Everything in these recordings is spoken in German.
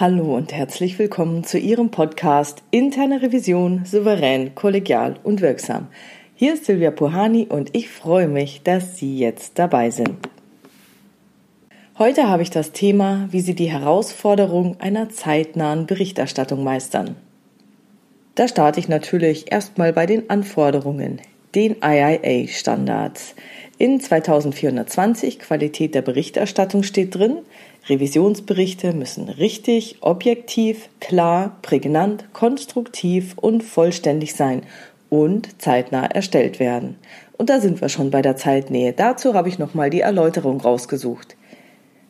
Hallo und herzlich willkommen zu Ihrem Podcast Interne Revision souverän, kollegial und wirksam. Hier ist Silvia Puhani und ich freue mich, dass Sie jetzt dabei sind. Heute habe ich das Thema, wie Sie die Herausforderung einer zeitnahen Berichterstattung meistern. Da starte ich natürlich erstmal bei den Anforderungen, den IIA-Standards. In 2420 Qualität der Berichterstattung steht drin, Revisionsberichte müssen richtig, objektiv, klar, prägnant, konstruktiv und vollständig sein und zeitnah erstellt werden. Und da sind wir schon bei der Zeitnähe. Dazu habe ich nochmal die Erläuterung rausgesucht.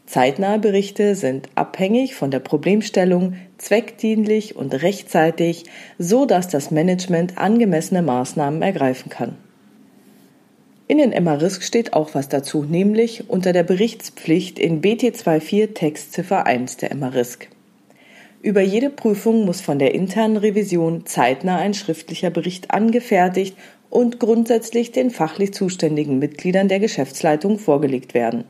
Zeitnahe Berichte sind abhängig von der Problemstellung, zweckdienlich und rechtzeitig, so dass das Management angemessene Maßnahmen ergreifen kann. In den MA-Risk steht auch was dazu, nämlich unter der Berichtspflicht in BT24 Textziffer 1 der MA-Risk. Über jede Prüfung muss von der internen Revision zeitnah ein schriftlicher Bericht angefertigt und grundsätzlich den fachlich zuständigen Mitgliedern der Geschäftsleitung vorgelegt werden.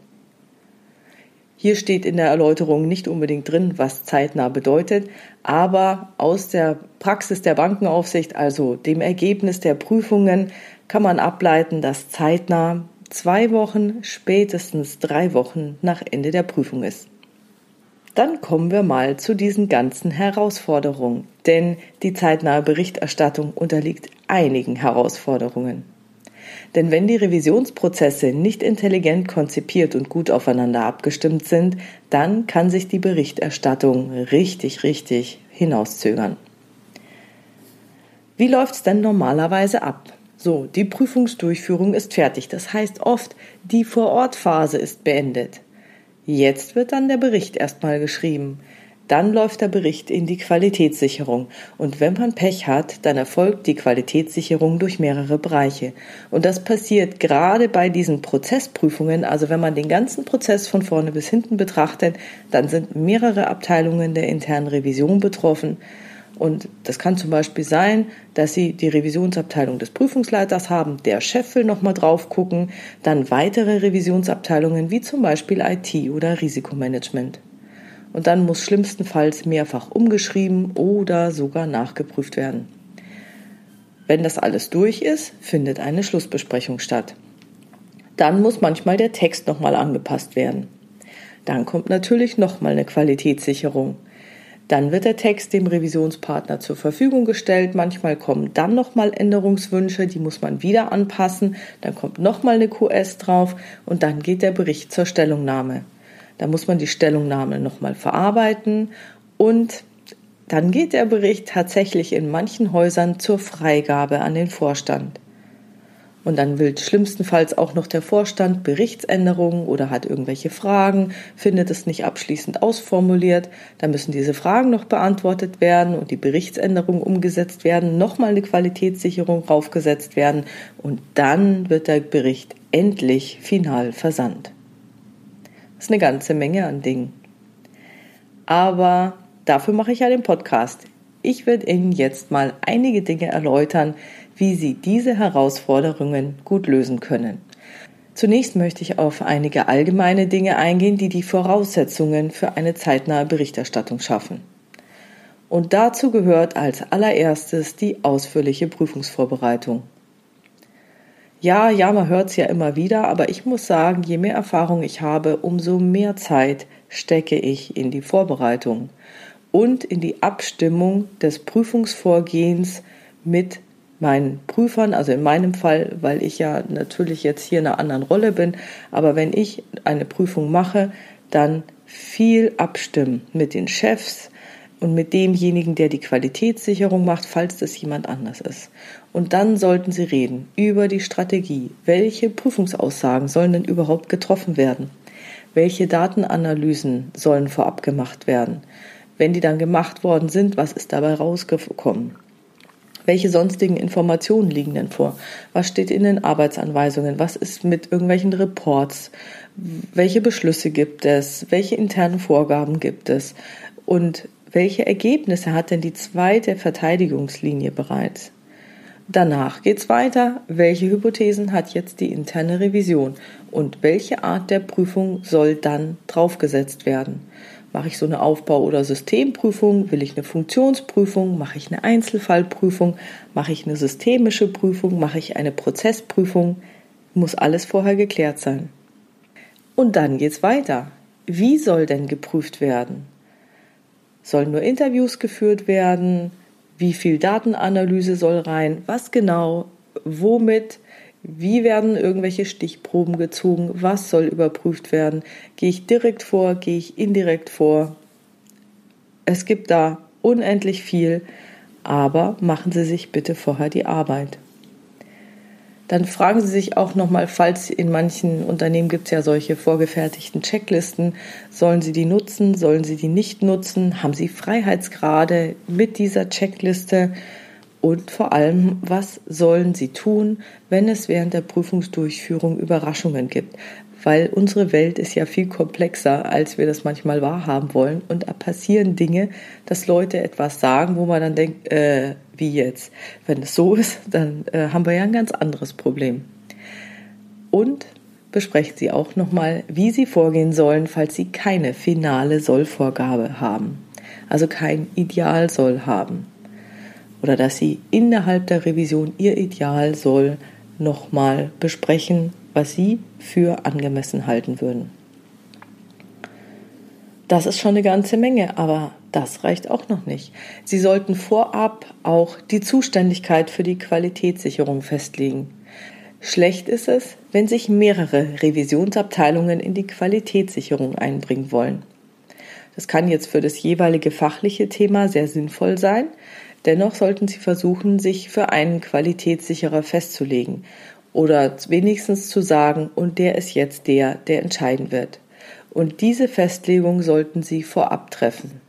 Hier steht in der Erläuterung nicht unbedingt drin, was zeitnah bedeutet, aber aus der Praxis der Bankenaufsicht, also dem Ergebnis der Prüfungen, kann man ableiten, dass zeitnah zwei Wochen, spätestens drei Wochen nach Ende der Prüfung ist. Dann kommen wir mal zu diesen ganzen Herausforderungen, denn die zeitnahe Berichterstattung unterliegt einigen Herausforderungen. Denn wenn die Revisionsprozesse nicht intelligent konzipiert und gut aufeinander abgestimmt sind, dann kann sich die Berichterstattung richtig, richtig hinauszögern. Wie läuft es denn normalerweise ab? So, die Prüfungsdurchführung ist fertig. Das heißt oft, die Vorortphase ist beendet. Jetzt wird dann der Bericht erstmal geschrieben. Dann läuft der Bericht in die Qualitätssicherung. Und wenn man Pech hat, dann erfolgt die Qualitätssicherung durch mehrere Bereiche. Und das passiert gerade bei diesen Prozessprüfungen. Also wenn man den ganzen Prozess von vorne bis hinten betrachtet, dann sind mehrere Abteilungen der internen Revision betroffen. Und das kann zum Beispiel sein, dass Sie die Revisionsabteilung des Prüfungsleiters haben, der Chef will nochmal drauf gucken, dann weitere Revisionsabteilungen wie zum Beispiel IT oder Risikomanagement und dann muss schlimmstenfalls mehrfach umgeschrieben oder sogar nachgeprüft werden. Wenn das alles durch ist, findet eine Schlussbesprechung statt. Dann muss manchmal der Text nochmal angepasst werden. Dann kommt natürlich nochmal eine Qualitätssicherung. Dann wird der Text dem Revisionspartner zur Verfügung gestellt. Manchmal kommen dann nochmal Änderungswünsche, die muss man wieder anpassen. Dann kommt nochmal eine QS drauf und dann geht der Bericht zur Stellungnahme. Da muss man die Stellungnahme nochmal verarbeiten und dann geht der Bericht tatsächlich in manchen Häusern zur Freigabe an den Vorstand. Und dann will schlimmstenfalls auch noch der Vorstand Berichtsänderungen oder hat irgendwelche Fragen, findet es nicht abschließend ausformuliert. Dann müssen diese Fragen noch beantwortet werden und die Berichtsänderungen umgesetzt werden, nochmal eine Qualitätssicherung raufgesetzt werden und dann wird der Bericht endlich final versandt. Das ist eine ganze Menge an Dingen. Aber dafür mache ich ja den Podcast. Ich werde Ihnen jetzt mal einige Dinge erläutern, wie Sie diese Herausforderungen gut lösen können. Zunächst möchte ich auf einige allgemeine Dinge eingehen, die die Voraussetzungen für eine zeitnahe Berichterstattung schaffen. Und dazu gehört als allererstes die ausführliche Prüfungsvorbereitung. Ja, ja, man hört es ja immer wieder, aber ich muss sagen, je mehr Erfahrung ich habe, umso mehr Zeit stecke ich in die Vorbereitung und in die Abstimmung des Prüfungsvorgehens mit meinen Prüfern, also in meinem Fall, weil ich ja natürlich jetzt hier in einer anderen Rolle bin, aber wenn ich eine Prüfung mache, dann viel abstimmen mit den Chefs, und mit demjenigen, der die Qualitätssicherung macht, falls das jemand anders ist. Und dann sollten Sie reden über die Strategie. Welche Prüfungsaussagen sollen denn überhaupt getroffen werden? Welche Datenanalysen sollen vorab gemacht werden? Wenn die dann gemacht worden sind, was ist dabei rausgekommen? Welche sonstigen Informationen liegen denn vor? Was steht in den Arbeitsanweisungen? Was ist mit irgendwelchen Reports? Welche Beschlüsse gibt es? Welche internen Vorgaben gibt es? Und welche Ergebnisse hat denn die zweite Verteidigungslinie bereits? Danach geht's weiter. Welche Hypothesen hat jetzt die interne Revision und welche Art der Prüfung soll dann draufgesetzt werden? Mache ich so eine Aufbau- oder Systemprüfung? Will ich eine Funktionsprüfung? Mache ich eine Einzelfallprüfung? Mache ich eine systemische Prüfung? Mache ich eine Prozessprüfung? Muss alles vorher geklärt sein. Und dann geht's weiter. Wie soll denn geprüft werden? Sollen nur Interviews geführt werden? Wie viel Datenanalyse soll rein? Was genau? Womit? Wie werden irgendwelche Stichproben gezogen? Was soll überprüft werden? Gehe ich direkt vor? Gehe ich indirekt vor? Es gibt da unendlich viel, aber machen Sie sich bitte vorher die Arbeit. Dann fragen Sie sich auch nochmal, falls in manchen Unternehmen gibt es ja solche vorgefertigten Checklisten, sollen Sie die nutzen, sollen Sie die nicht nutzen, haben Sie Freiheitsgrade mit dieser Checkliste? Und vor allem, was sollen sie tun, wenn es während der Prüfungsdurchführung Überraschungen gibt? Weil unsere Welt ist ja viel komplexer, als wir das manchmal wahrhaben wollen. Und da passieren Dinge, dass Leute etwas sagen, wo man dann denkt, äh, wie jetzt? Wenn es so ist, dann äh, haben wir ja ein ganz anderes Problem. Und besprechen Sie auch nochmal, wie Sie vorgehen sollen, falls Sie keine finale Sollvorgabe haben. Also kein Idealsoll haben oder dass Sie innerhalb der Revision Ihr Ideal soll nochmal besprechen, was Sie für angemessen halten würden. Das ist schon eine ganze Menge, aber das reicht auch noch nicht. Sie sollten vorab auch die Zuständigkeit für die Qualitätssicherung festlegen. Schlecht ist es, wenn sich mehrere Revisionsabteilungen in die Qualitätssicherung einbringen wollen. Das kann jetzt für das jeweilige fachliche Thema sehr sinnvoll sein, Dennoch sollten Sie versuchen, sich für einen Qualitätssicherer festzulegen oder wenigstens zu sagen, und der ist jetzt der, der entscheiden wird. Und diese Festlegung sollten Sie vorab treffen.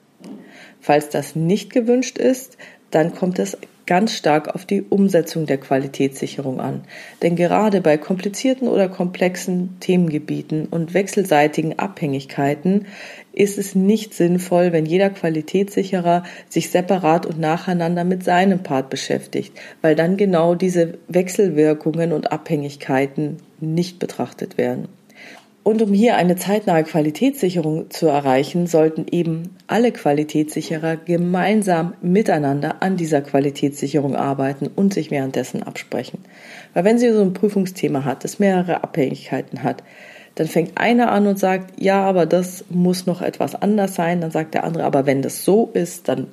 Falls das nicht gewünscht ist, dann kommt es ganz stark auf die Umsetzung der Qualitätssicherung an. Denn gerade bei komplizierten oder komplexen Themengebieten und wechselseitigen Abhängigkeiten ist es nicht sinnvoll, wenn jeder Qualitätssicherer sich separat und nacheinander mit seinem Part beschäftigt, weil dann genau diese Wechselwirkungen und Abhängigkeiten nicht betrachtet werden. Und um hier eine zeitnahe Qualitätssicherung zu erreichen, sollten eben alle Qualitätssicherer gemeinsam miteinander an dieser Qualitätssicherung arbeiten und sich währenddessen absprechen. Weil wenn Sie so ein Prüfungsthema hat, das mehrere Abhängigkeiten hat, dann fängt einer an und sagt, ja, aber das muss noch etwas anders sein. Dann sagt der andere, aber wenn das so ist, dann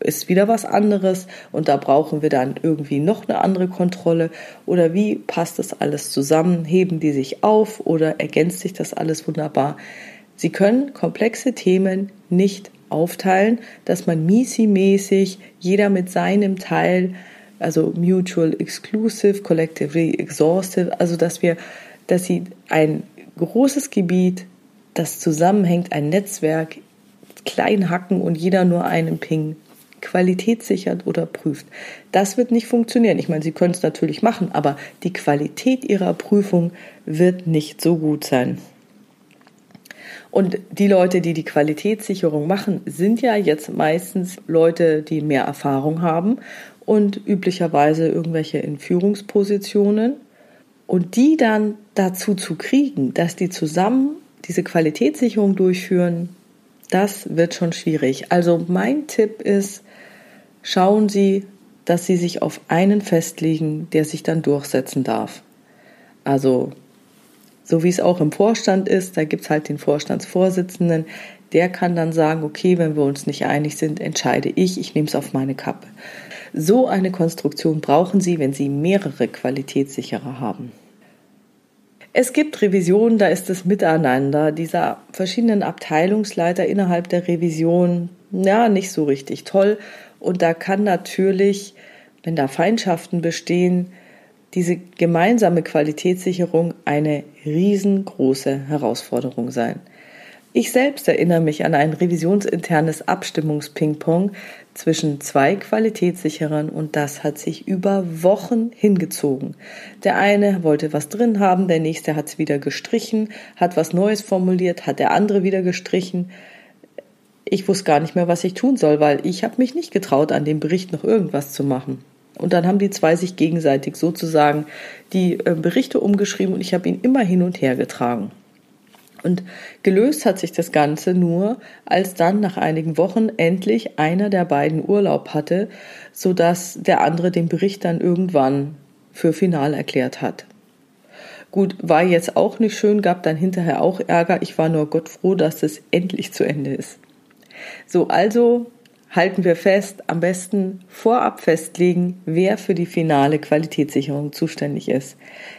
ist wieder was anderes und da brauchen wir dann irgendwie noch eine andere Kontrolle oder wie passt das alles zusammen? Heben die sich auf oder ergänzt sich das alles wunderbar? Sie können komplexe Themen nicht aufteilen, dass man MISI-mäßig jeder mit seinem Teil, also mutual exclusive, collectively exhaustive, also dass wir, dass sie ein großes Gebiet, das zusammenhängt, ein Netzwerk, klein hacken und jeder nur einen Ping Qualität sichert oder prüft. Das wird nicht funktionieren. Ich meine, Sie können es natürlich machen, aber die Qualität Ihrer Prüfung wird nicht so gut sein. Und die Leute, die die Qualitätssicherung machen, sind ja jetzt meistens Leute, die mehr Erfahrung haben und üblicherweise irgendwelche in Führungspositionen. Und die dann dazu zu kriegen, dass die zusammen diese Qualitätssicherung durchführen, das wird schon schwierig. Also mein Tipp ist, schauen Sie, dass Sie sich auf einen festlegen, der sich dann durchsetzen darf. Also so wie es auch im Vorstand ist, da gibt es halt den Vorstandsvorsitzenden, der kann dann sagen, okay, wenn wir uns nicht einig sind, entscheide ich, ich nehme es auf meine Kappe. So eine Konstruktion brauchen Sie, wenn Sie mehrere Qualitätssicherer haben. Es gibt Revisionen, da ist das Miteinander dieser verschiedenen Abteilungsleiter innerhalb der Revision ja nicht so richtig toll und da kann natürlich, wenn da Feindschaften bestehen, diese gemeinsame Qualitätssicherung eine riesengroße Herausforderung sein. Ich selbst erinnere mich an ein revisionsinternes Abstimmungspingpong zwischen zwei Qualitätssicherern und das hat sich über Wochen hingezogen. Der eine wollte was drin haben, der nächste hat es wieder gestrichen, hat was Neues formuliert, hat der andere wieder gestrichen ich wusste gar nicht mehr, was ich tun soll, weil ich habe mich nicht getraut, an dem Bericht noch irgendwas zu machen. Und dann haben die zwei sich gegenseitig sozusagen die äh, Berichte umgeschrieben und ich habe ihn immer hin und her getragen. Und gelöst hat sich das Ganze nur, als dann nach einigen Wochen endlich einer der beiden Urlaub hatte, so dass der andere den Bericht dann irgendwann für final erklärt hat. Gut, war jetzt auch nicht schön, gab dann hinterher auch Ärger. Ich war nur Gott froh, dass es endlich zu Ende ist. So, also halten wir fest, am besten vorab festlegen, wer für die finale Qualitätssicherung zuständig ist.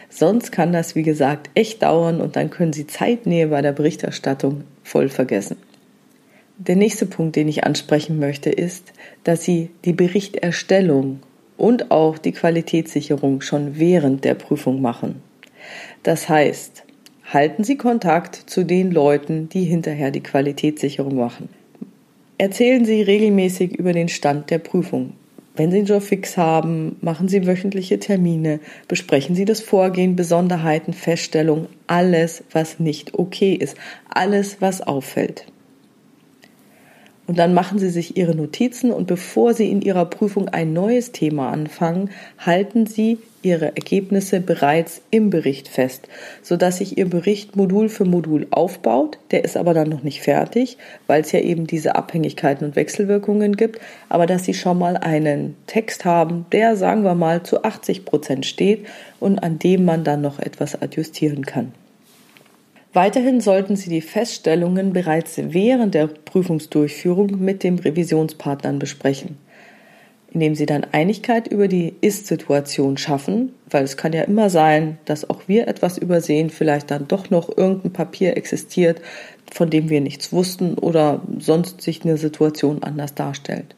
Sonst kann das, wie gesagt, echt dauern und dann können Sie Zeitnähe bei der Berichterstattung voll vergessen. Der nächste Punkt, den ich ansprechen möchte, ist, dass Sie die Berichterstellung und auch die Qualitätssicherung schon während der Prüfung machen. Das heißt, halten Sie Kontakt zu den Leuten, die hinterher die Qualitätssicherung machen. Erzählen Sie regelmäßig über den Stand der Prüfung. Wenn Sie einen Job fix haben, machen Sie wöchentliche Termine, besprechen Sie das Vorgehen, Besonderheiten, Feststellungen, alles, was nicht okay ist, alles, was auffällt. Und dann machen Sie sich Ihre Notizen und bevor Sie in Ihrer Prüfung ein neues Thema anfangen, halten Sie Ihre Ergebnisse bereits im Bericht fest, sodass sich Ihr Bericht Modul für Modul aufbaut. Der ist aber dann noch nicht fertig, weil es ja eben diese Abhängigkeiten und Wechselwirkungen gibt, aber dass Sie schon mal einen Text haben, der, sagen wir mal, zu 80 Prozent steht und an dem man dann noch etwas adjustieren kann. Weiterhin sollten Sie die Feststellungen bereits während der Prüfungsdurchführung mit dem Revisionspartnern besprechen indem sie dann Einigkeit über die Ist-Situation schaffen, weil es kann ja immer sein, dass auch wir etwas übersehen, vielleicht dann doch noch irgendein Papier existiert, von dem wir nichts wussten oder sonst sich eine Situation anders darstellt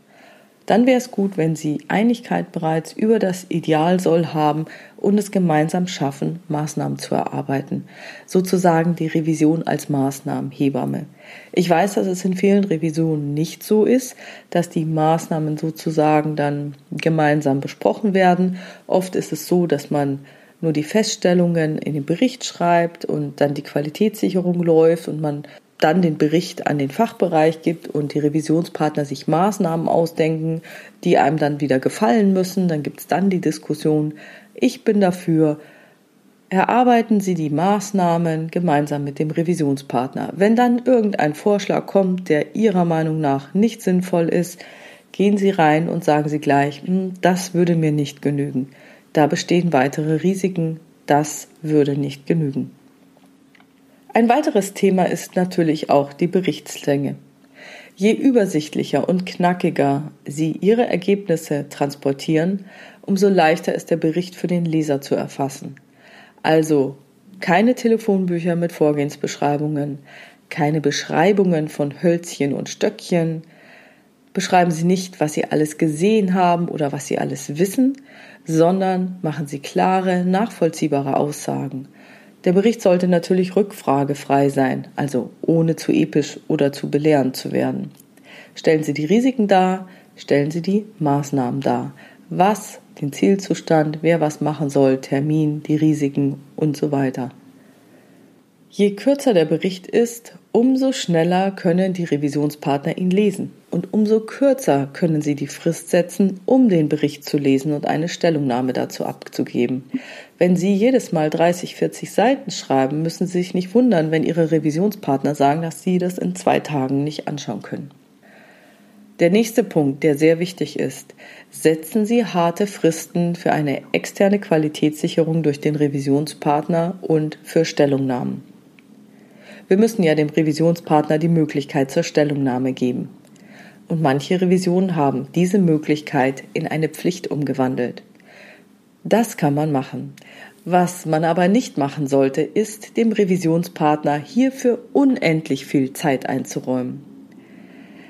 dann wäre es gut, wenn Sie Einigkeit bereits über das Idealsoll haben und es gemeinsam schaffen, Maßnahmen zu erarbeiten. Sozusagen die Revision als Maßnahmenhebamme. Ich weiß, dass es in vielen Revisionen nicht so ist, dass die Maßnahmen sozusagen dann gemeinsam besprochen werden. Oft ist es so, dass man nur die Feststellungen in den Bericht schreibt und dann die Qualitätssicherung läuft und man dann den Bericht an den Fachbereich gibt und die Revisionspartner sich Maßnahmen ausdenken, die einem dann wieder gefallen müssen. Dann gibt es dann die Diskussion. Ich bin dafür, erarbeiten Sie die Maßnahmen gemeinsam mit dem Revisionspartner. Wenn dann irgendein Vorschlag kommt, der Ihrer Meinung nach nicht sinnvoll ist, gehen Sie rein und sagen Sie gleich, hm, das würde mir nicht genügen. Da bestehen weitere Risiken, das würde nicht genügen. Ein weiteres Thema ist natürlich auch die Berichtslänge. Je übersichtlicher und knackiger Sie Ihre Ergebnisse transportieren, umso leichter ist der Bericht für den Leser zu erfassen. Also keine Telefonbücher mit Vorgehensbeschreibungen, keine Beschreibungen von Hölzchen und Stöckchen. Beschreiben Sie nicht, was Sie alles gesehen haben oder was Sie alles wissen, sondern machen Sie klare, nachvollziehbare Aussagen. Der Bericht sollte natürlich rückfragefrei sein, also ohne zu episch oder zu belehrend zu werden. Stellen Sie die Risiken dar, stellen Sie die Maßnahmen dar. Was, den Zielzustand, wer was machen soll, Termin, die Risiken und so weiter. Je kürzer der Bericht ist, umso schneller können die Revisionspartner ihn lesen und umso kürzer können sie die Frist setzen, um den Bericht zu lesen und eine Stellungnahme dazu abzugeben. Wenn Sie jedes Mal 30, 40 Seiten schreiben, müssen Sie sich nicht wundern, wenn Ihre Revisionspartner sagen, dass Sie das in zwei Tagen nicht anschauen können. Der nächste Punkt, der sehr wichtig ist, setzen Sie harte Fristen für eine externe Qualitätssicherung durch den Revisionspartner und für Stellungnahmen. Wir müssen ja dem Revisionspartner die Möglichkeit zur Stellungnahme geben. Und manche Revisionen haben diese Möglichkeit in eine Pflicht umgewandelt. Das kann man machen. Was man aber nicht machen sollte, ist dem Revisionspartner hierfür unendlich viel Zeit einzuräumen.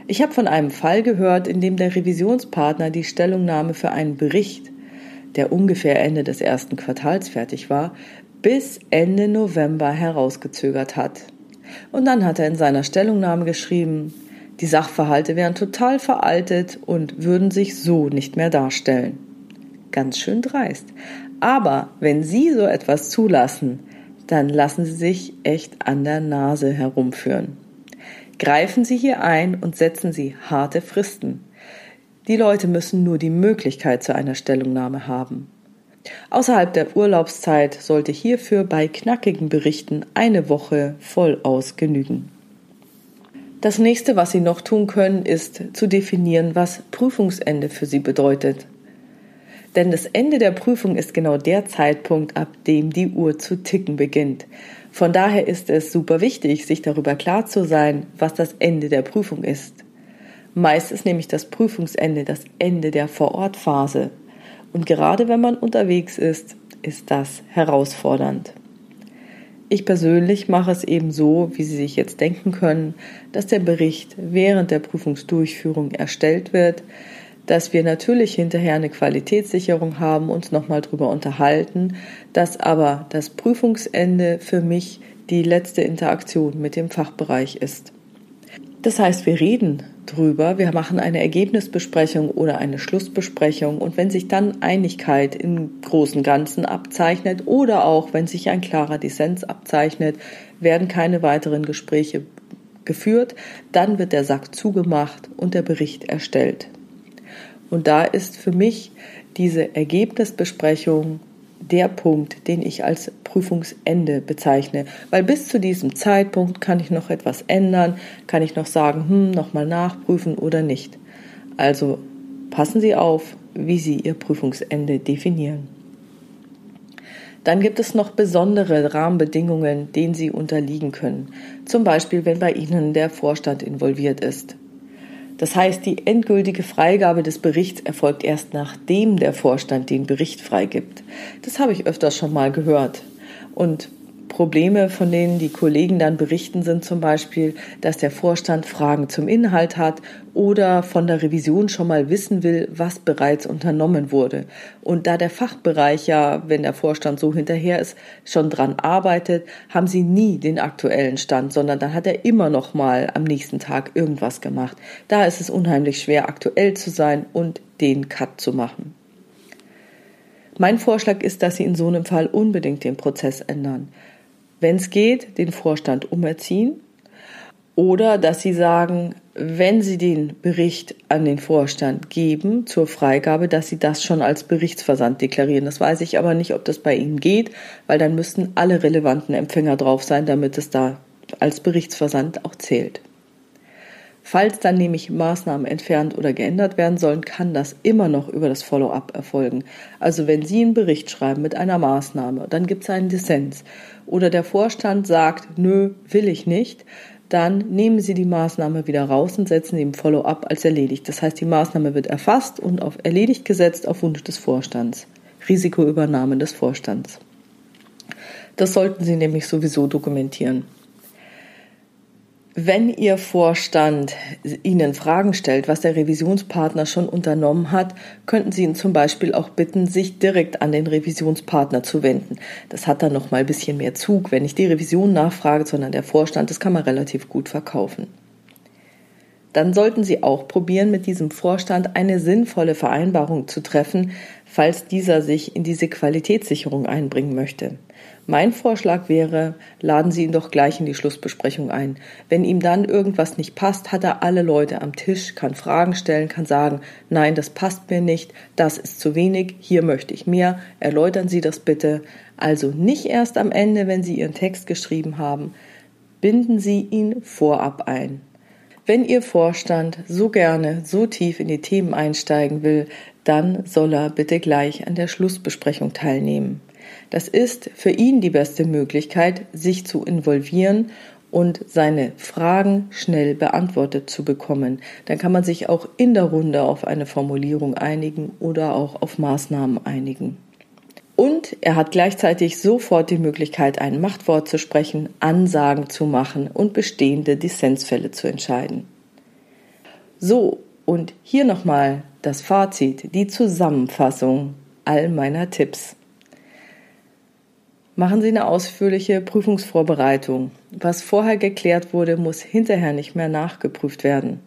Ich habe von einem Fall gehört, in dem der Revisionspartner die Stellungnahme für einen Bericht, der ungefähr Ende des ersten Quartals fertig war, bis Ende November herausgezögert hat. Und dann hat er in seiner Stellungnahme geschrieben, die Sachverhalte wären total veraltet und würden sich so nicht mehr darstellen. Ganz schön dreist. Aber wenn Sie so etwas zulassen, dann lassen Sie sich echt an der Nase herumführen. Greifen Sie hier ein und setzen Sie harte Fristen. Die Leute müssen nur die Möglichkeit zu einer Stellungnahme haben. Außerhalb der Urlaubszeit sollte hierfür bei knackigen Berichten eine Woche vollaus genügen. Das nächste, was Sie noch tun können, ist zu definieren, was Prüfungsende für Sie bedeutet. Denn das Ende der Prüfung ist genau der Zeitpunkt, ab dem die Uhr zu ticken beginnt. Von daher ist es super wichtig, sich darüber klar zu sein, was das Ende der Prüfung ist. Meist ist nämlich das Prüfungsende das Ende der Vorortphase. Und gerade wenn man unterwegs ist, ist das herausfordernd. Ich persönlich mache es eben so, wie Sie sich jetzt denken können, dass der Bericht während der Prüfungsdurchführung erstellt wird, dass wir natürlich hinterher eine Qualitätssicherung haben, uns nochmal drüber unterhalten, dass aber das Prüfungsende für mich die letzte Interaktion mit dem Fachbereich ist. Das heißt, wir reden drüber, wir machen eine Ergebnisbesprechung oder eine Schlussbesprechung. Und wenn sich dann Einigkeit im großen Ganzen abzeichnet oder auch wenn sich ein klarer Dissens abzeichnet, werden keine weiteren Gespräche geführt, dann wird der Sack zugemacht und der Bericht erstellt. Und da ist für mich diese Ergebnisbesprechung der Punkt, den ich als Prüfungsende bezeichne. Weil bis zu diesem Zeitpunkt kann ich noch etwas ändern, kann ich noch sagen, hm, nochmal nachprüfen oder nicht. Also passen Sie auf, wie Sie Ihr Prüfungsende definieren. Dann gibt es noch besondere Rahmenbedingungen, denen Sie unterliegen können. Zum Beispiel, wenn bei Ihnen der Vorstand involviert ist. Das heißt, die endgültige Freigabe des Berichts erfolgt erst nachdem der Vorstand den Bericht freigibt. Das habe ich öfters schon mal gehört. Und Probleme, von denen die Kollegen dann berichten, sind zum Beispiel, dass der Vorstand Fragen zum Inhalt hat oder von der Revision schon mal wissen will, was bereits unternommen wurde. Und da der Fachbereich ja, wenn der Vorstand so hinterher ist, schon dran arbeitet, haben sie nie den aktuellen Stand, sondern dann hat er immer noch mal am nächsten Tag irgendwas gemacht. Da ist es unheimlich schwer, aktuell zu sein und den Cut zu machen. Mein Vorschlag ist, dass Sie in so einem Fall unbedingt den Prozess ändern wenn es geht, den Vorstand umerziehen oder dass sie sagen, wenn sie den Bericht an den Vorstand geben zur Freigabe, dass sie das schon als Berichtsversand deklarieren. Das weiß ich aber nicht, ob das bei ihnen geht, weil dann müssten alle relevanten Empfänger drauf sein, damit es da als Berichtsversand auch zählt. Falls dann nämlich Maßnahmen entfernt oder geändert werden sollen, kann das immer noch über das Follow-up erfolgen. Also wenn Sie einen Bericht schreiben mit einer Maßnahme, dann gibt es einen Dissens oder der Vorstand sagt, nö, will ich nicht, dann nehmen Sie die Maßnahme wieder raus und setzen sie im Follow-up als erledigt. Das heißt, die Maßnahme wird erfasst und auf erledigt gesetzt auf Wunsch des Vorstands. Risikoübernahme des Vorstands. Das sollten Sie nämlich sowieso dokumentieren. Wenn Ihr Vorstand Ihnen Fragen stellt, was der Revisionspartner schon unternommen hat, könnten Sie ihn zum Beispiel auch bitten, sich direkt an den Revisionspartner zu wenden. Das hat dann noch mal ein bisschen mehr Zug, wenn nicht die Revision nachfragt, sondern der Vorstand. Das kann man relativ gut verkaufen. Dann sollten Sie auch probieren, mit diesem Vorstand eine sinnvolle Vereinbarung zu treffen, falls dieser sich in diese Qualitätssicherung einbringen möchte. Mein Vorschlag wäre, laden Sie ihn doch gleich in die Schlussbesprechung ein. Wenn ihm dann irgendwas nicht passt, hat er alle Leute am Tisch, kann Fragen stellen, kann sagen, nein, das passt mir nicht, das ist zu wenig, hier möchte ich mehr, erläutern Sie das bitte. Also nicht erst am Ende, wenn Sie Ihren Text geschrieben haben, binden Sie ihn vorab ein. Wenn Ihr Vorstand so gerne so tief in die Themen einsteigen will, dann soll er bitte gleich an der Schlussbesprechung teilnehmen. Das ist für ihn die beste Möglichkeit, sich zu involvieren und seine Fragen schnell beantwortet zu bekommen. Dann kann man sich auch in der Runde auf eine Formulierung einigen oder auch auf Maßnahmen einigen. Und er hat gleichzeitig sofort die Möglichkeit, ein Machtwort zu sprechen, Ansagen zu machen und bestehende Dissensfälle zu entscheiden. So, und hier nochmal das Fazit, die Zusammenfassung all meiner Tipps. Machen Sie eine ausführliche Prüfungsvorbereitung. Was vorher geklärt wurde, muss hinterher nicht mehr nachgeprüft werden.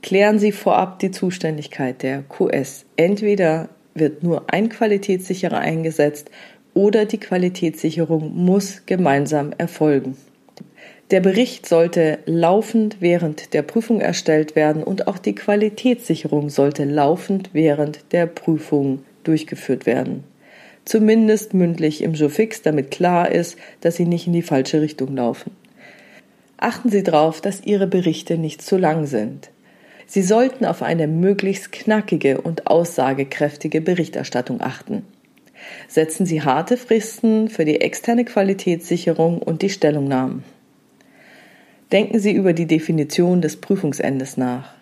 Klären Sie vorab die Zuständigkeit der QS. Entweder wird nur ein Qualitätssicherer eingesetzt oder die Qualitätssicherung muss gemeinsam erfolgen. Der Bericht sollte laufend während der Prüfung erstellt werden und auch die Qualitätssicherung sollte laufend während der Prüfung durchgeführt werden. Zumindest mündlich im Jofix, damit klar ist, dass Sie nicht in die falsche Richtung laufen. Achten Sie darauf, dass Ihre Berichte nicht zu lang sind. Sie sollten auf eine möglichst knackige und aussagekräftige Berichterstattung achten. Setzen Sie harte Fristen für die externe Qualitätssicherung und die Stellungnahmen. Denken Sie über die Definition des Prüfungsendes nach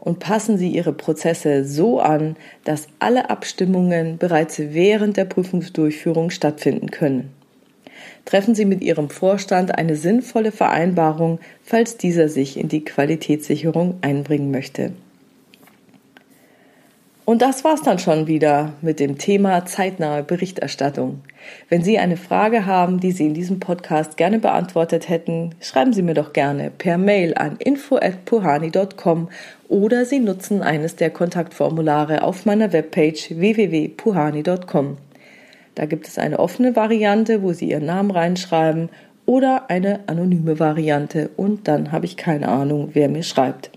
und passen Sie Ihre Prozesse so an, dass alle Abstimmungen bereits während der Prüfungsdurchführung stattfinden können. Treffen Sie mit Ihrem Vorstand eine sinnvolle Vereinbarung, falls dieser sich in die Qualitätssicherung einbringen möchte. Und das war's dann schon wieder mit dem Thema zeitnahe Berichterstattung. Wenn Sie eine Frage haben, die Sie in diesem Podcast gerne beantwortet hätten, schreiben Sie mir doch gerne per Mail an info@puhani.com oder Sie nutzen eines der Kontaktformulare auf meiner Webpage www.puhani.com. Da gibt es eine offene Variante, wo Sie Ihren Namen reinschreiben oder eine anonyme Variante und dann habe ich keine Ahnung, wer mir schreibt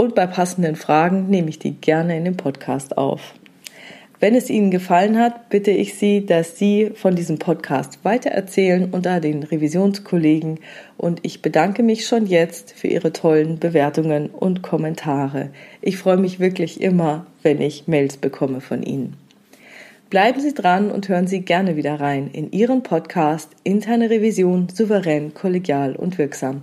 und bei passenden Fragen nehme ich die gerne in den Podcast auf. Wenn es Ihnen gefallen hat, bitte ich Sie, dass Sie von diesem Podcast weitererzählen unter den Revisionskollegen und ich bedanke mich schon jetzt für Ihre tollen Bewertungen und Kommentare. Ich freue mich wirklich immer, wenn ich Mails bekomme von Ihnen. Bleiben Sie dran und hören Sie gerne wieder rein in Ihren Podcast Interne Revision souverän, kollegial und wirksam.